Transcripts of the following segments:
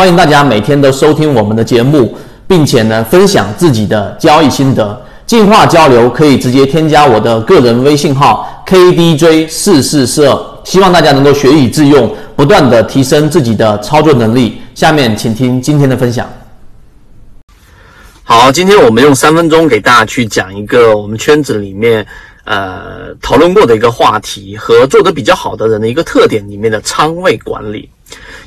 欢迎大家每天都收听我们的节目，并且呢分享自己的交易心得。进化交流可以直接添加我的个人微信号 KDJ 四四四，希望大家能够学以致用，不断的提升自己的操作能力。下面请听今天的分享。好，今天我们用三分钟给大家去讲一个我们圈子里面呃讨论过的一个话题和做得比较好的人的一个特点里面的仓位管理。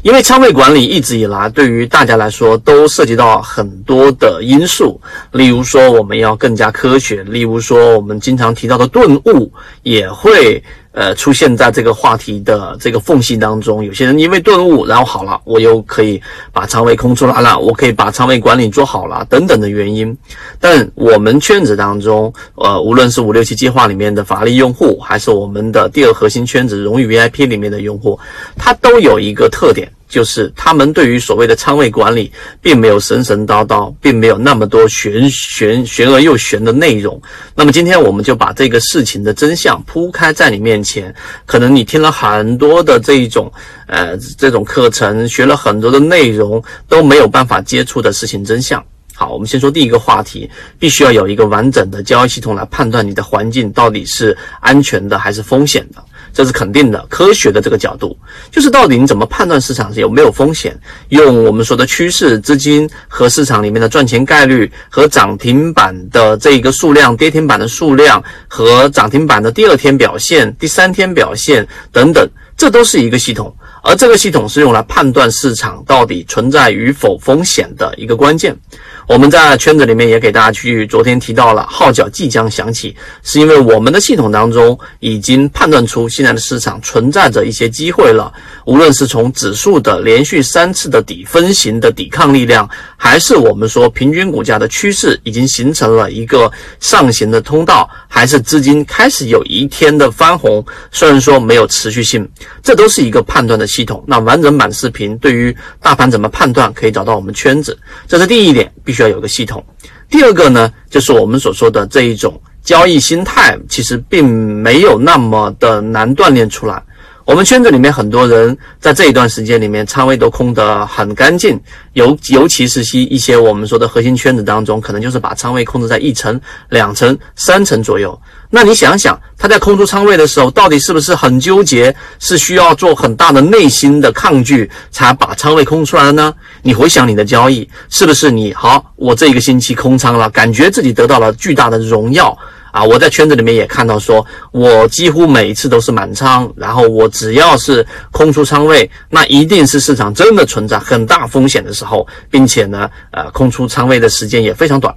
因为仓位管理一直以来对于大家来说都涉及到很多的因素，例如说我们要更加科学，例如说我们经常提到的顿悟也会。呃，出现在这个话题的这个缝隙当中，有些人因为顿悟，然后好了，我又可以把仓位空出来了，我可以把仓位管理做好了，等等的原因。但我们圈子当中，呃，无论是五六七计划里面的法力用户，还是我们的第二核心圈子荣誉 VIP 里面的用户，它都有一个特点。就是他们对于所谓的仓位管理，并没有神神叨叨，并没有那么多玄玄玄而又玄的内容。那么今天我们就把这个事情的真相铺开在你面前。可能你听了很多的这一种呃这种课程，学了很多的内容，都没有办法接触的事情真相。好，我们先说第一个话题，必须要有一个完整的交易系统来判断你的环境到底是安全的还是风险的。这是肯定的，科学的这个角度，就是到底你怎么判断市场有没有风险？用我们说的趋势、资金和市场里面的赚钱概率，和涨停板的这一个数量、跌停板的数量，和涨停板的第二天表现、第三天表现等等，这都是一个系统。而这个系统是用来判断市场到底存在与否风险的一个关键。我们在圈子里面也给大家去昨天提到了号角即将响起，是因为我们的系统当中已经判断出现在的市场存在着一些机会了。无论是从指数的连续三次的底分型的抵抗力量，还是我们说平均股价的趋势已经形成了一个上行的通道，还是资金开始有一天的翻红，虽然说没有持续性，这都是一个判断的系统。那完整版视频对于大盘怎么判断，可以找到我们圈子。这是第一点。必须要有个系统。第二个呢，就是我们所说的这一种交易心态，其实并没有那么的难锻炼出来。我们圈子里面很多人在这一段时间里面仓位都空得很干净，尤尤其是些一些我们说的核心圈子当中，可能就是把仓位控制在一层、两层、三层左右。那你想想，他在空出仓位的时候，到底是不是很纠结？是需要做很大的内心的抗拒，才把仓位空出来了呢？你回想你的交易，是不是你好？我这一个星期空仓了，感觉自己得到了巨大的荣耀。啊，我在圈子里面也看到，说我几乎每一次都是满仓，然后我只要是空出仓位，那一定是市场真的存在很大风险的时候，并且呢，呃，空出仓位的时间也非常短。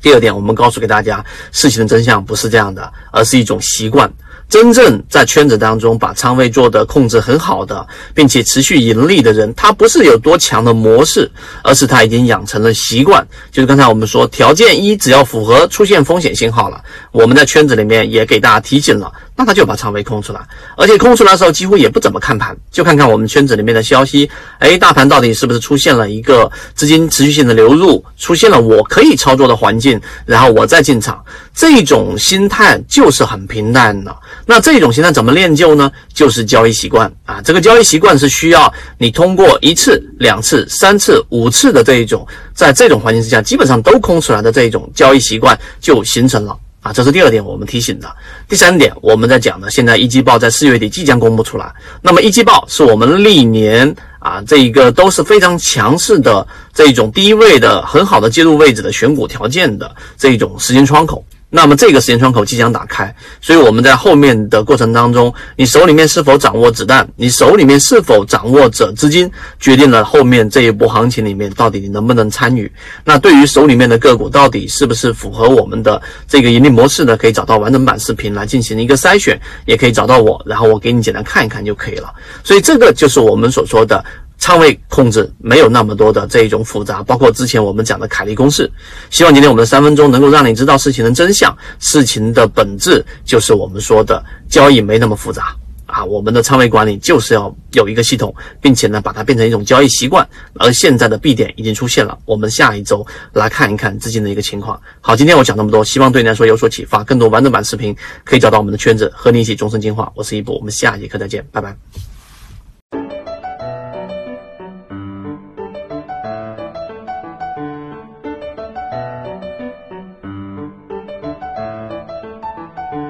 第二点，我们告诉给大家，事情的真相不是这样的，而是一种习惯。真正在圈子当中把仓位做的控制很好的，并且持续盈利的人，他不是有多强的模式，而是他已经养成了习惯。就是刚才我们说，条件一只要符合，出现风险信号了，我们在圈子里面也给大家提醒了。那他就把仓位空出来，而且空出来的时候几乎也不怎么看盘，就看看我们圈子里面的消息，哎，大盘到底是不是出现了一个资金持续性的流入，出现了我可以操作的环境，然后我再进场。这种心态就是很平淡的。那这种心态怎么练就呢？就是交易习惯啊，这个交易习惯是需要你通过一次、两次、三次、五次的这一种，在这种环境之下基本上都空出来的这一种交易习惯就形成了。这是第二点，我们提醒的。第三点，我们在讲的，现在一季报在四月底即将公布出来。那么一季报是我们历年啊，这一个都是非常强势的这一种低位的很好的介入位置的选股条件的这一种时间窗口。那么这个时间窗口即将打开，所以我们在后面的过程当中，你手里面是否掌握子弹，你手里面是否掌握着资金，决定了后面这一波行情里面到底你能不能参与。那对于手里面的个股，到底是不是符合我们的这个盈利模式呢？可以找到完整版视频来进行一个筛选，也可以找到我，然后我给你简单看一看就可以了。所以这个就是我们所说的。仓位控制没有那么多的这一种复杂，包括之前我们讲的凯利公式。希望今天我们的三分钟能够让你知道事情的真相，事情的本质就是我们说的交易没那么复杂啊。我们的仓位管理就是要有一个系统，并且呢把它变成一种交易习惯。而现在的 B 点已经出现了，我们下一周来看一看资金的一个情况。好，今天我讲那么多，希望对你来说有所启发。更多完整版视频可以找到我们的圈子，和你一起终身进化。我是一博，我们下节课再见，拜拜。